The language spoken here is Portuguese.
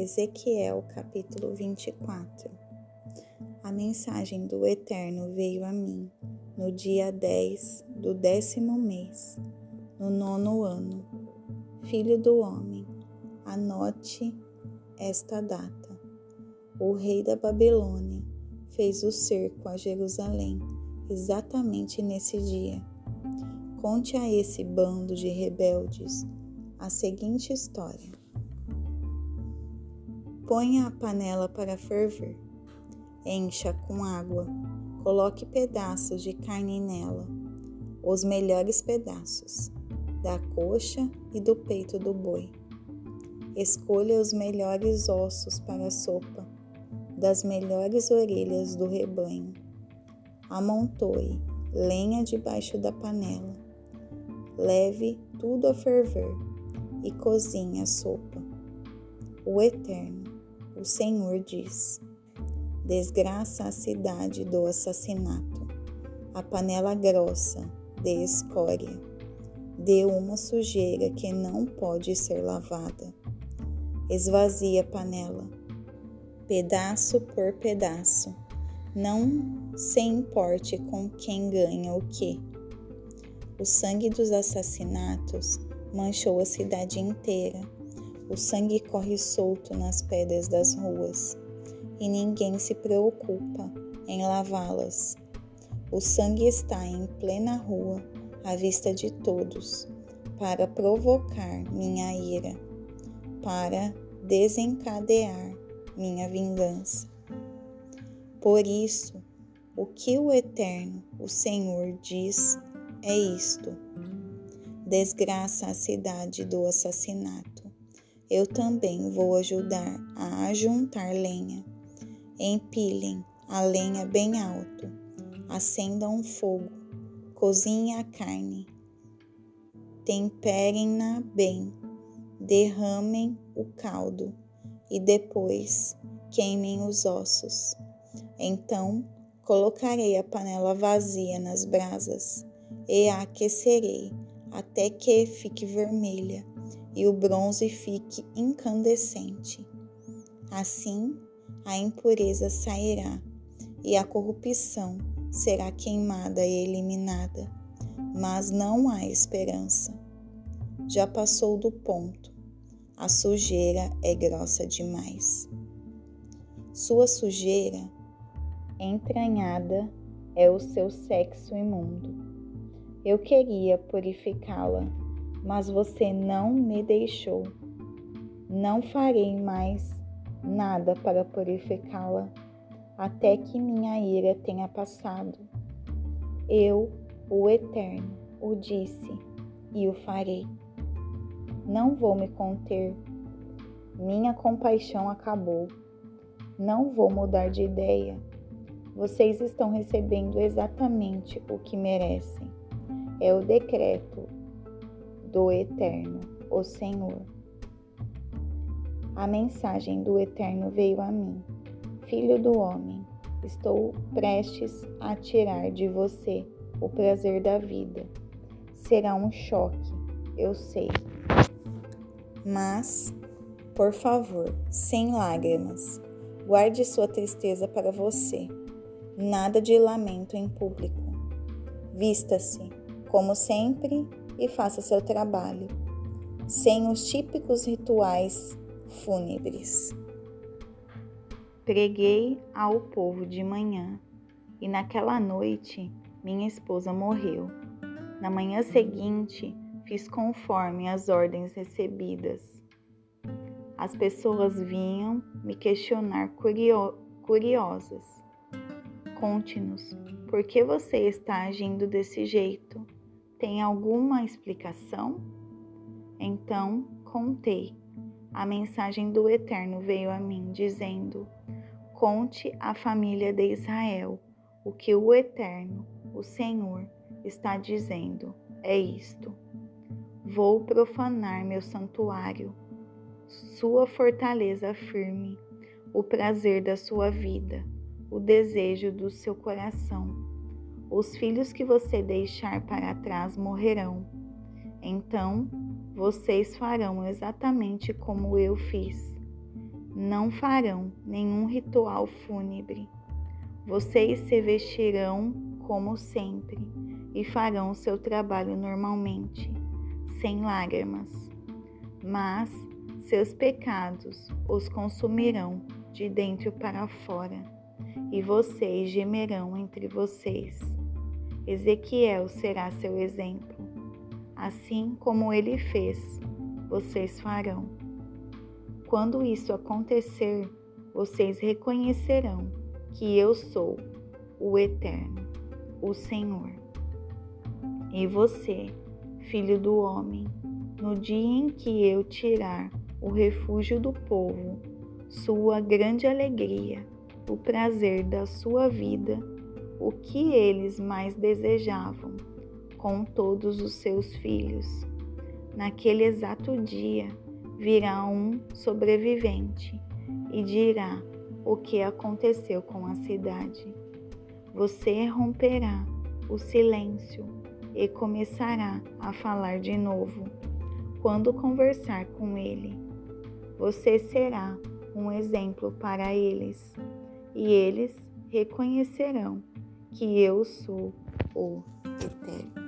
Ezequiel capítulo 24 A mensagem do Eterno veio a mim no dia 10 do décimo mês, no nono ano. Filho do homem, anote esta data. O rei da Babilônia fez o cerco a Jerusalém exatamente nesse dia. Conte a esse bando de rebeldes a seguinte história. Ponha a panela para ferver. Encha com água. Coloque pedaços de carne nela, os melhores pedaços, da coxa e do peito do boi. Escolha os melhores ossos para a sopa, das melhores orelhas do rebanho. Amontoe lenha debaixo da panela. Leve tudo a ferver e cozinhe a sopa. O Eterno o Senhor diz: Desgraça a cidade do assassinato, a panela grossa de escória, de uma sujeira que não pode ser lavada. Esvazia a panela, pedaço por pedaço. Não se importe com quem ganha o que. O sangue dos assassinatos manchou a cidade inteira o sangue corre solto nas pedras das ruas e ninguém se preocupa em lavá-las. O sangue está em plena rua, à vista de todos, para provocar minha ira, para desencadear minha vingança. Por isso, o que o Eterno, o Senhor, diz é isto: desgraça a cidade do assassinato eu também vou ajudar a ajuntar lenha. Empilhem a lenha bem alto, acendam um fogo, cozinhem a carne, temperem-na bem, derramem o caldo. E depois queimem os ossos. Então colocarei a panela vazia nas brasas e a aquecerei até que fique vermelha e o bronze fique incandescente. Assim, a impureza sairá e a corrupção será queimada e eliminada, mas não há esperança. Já passou do ponto, a sujeira é grossa demais. Sua sujeira entranhada é o seu sexo imundo. Eu queria purificá-la mas você não me deixou. Não farei mais nada para purificá-la, até que minha ira tenha passado. Eu, o Eterno, o disse e o farei. Não vou me conter. Minha compaixão acabou. Não vou mudar de ideia. Vocês estão recebendo exatamente o que merecem. É o decreto do Eterno, o Senhor. A mensagem do Eterno veio a mim. Filho do homem, estou prestes a tirar de você o prazer da vida. Será um choque, eu sei. Mas, por favor, sem lágrimas, guarde sua tristeza para você. Nada de lamento em público. Vista-se, como sempre, e faça seu trabalho, sem os típicos rituais fúnebres. Preguei ao povo de manhã e naquela noite minha esposa morreu. Na manhã seguinte, fiz conforme as ordens recebidas. As pessoas vinham me questionar curio curiosas. Conte-nos, por que você está agindo desse jeito? Tem alguma explicação? Então contei. A mensagem do Eterno veio a mim, dizendo: Conte à família de Israel o que o Eterno, o Senhor, está dizendo. É isto: Vou profanar meu santuário, sua fortaleza firme, o prazer da sua vida, o desejo do seu coração os filhos que você deixar para trás morrerão. Então vocês farão exatamente como eu fiz. não farão nenhum ritual fúnebre. Vocês se vestirão como sempre e farão o seu trabalho normalmente, sem lágrimas. Mas seus pecados os consumirão de dentro para fora, e vocês gemerão entre vocês. Ezequiel será seu exemplo. Assim como ele fez, vocês farão. Quando isso acontecer, vocês reconhecerão que eu sou o Eterno, o Senhor. E você, filho do homem, no dia em que eu tirar o refúgio do povo, sua grande alegria, o prazer da sua vida, o que eles mais desejavam, com todos os seus filhos. Naquele exato dia virá um sobrevivente e dirá o que aconteceu com a cidade. Você romperá o silêncio e começará a falar de novo quando conversar com ele. Você será um exemplo para eles e eles reconhecerão que eu sou o Eterno.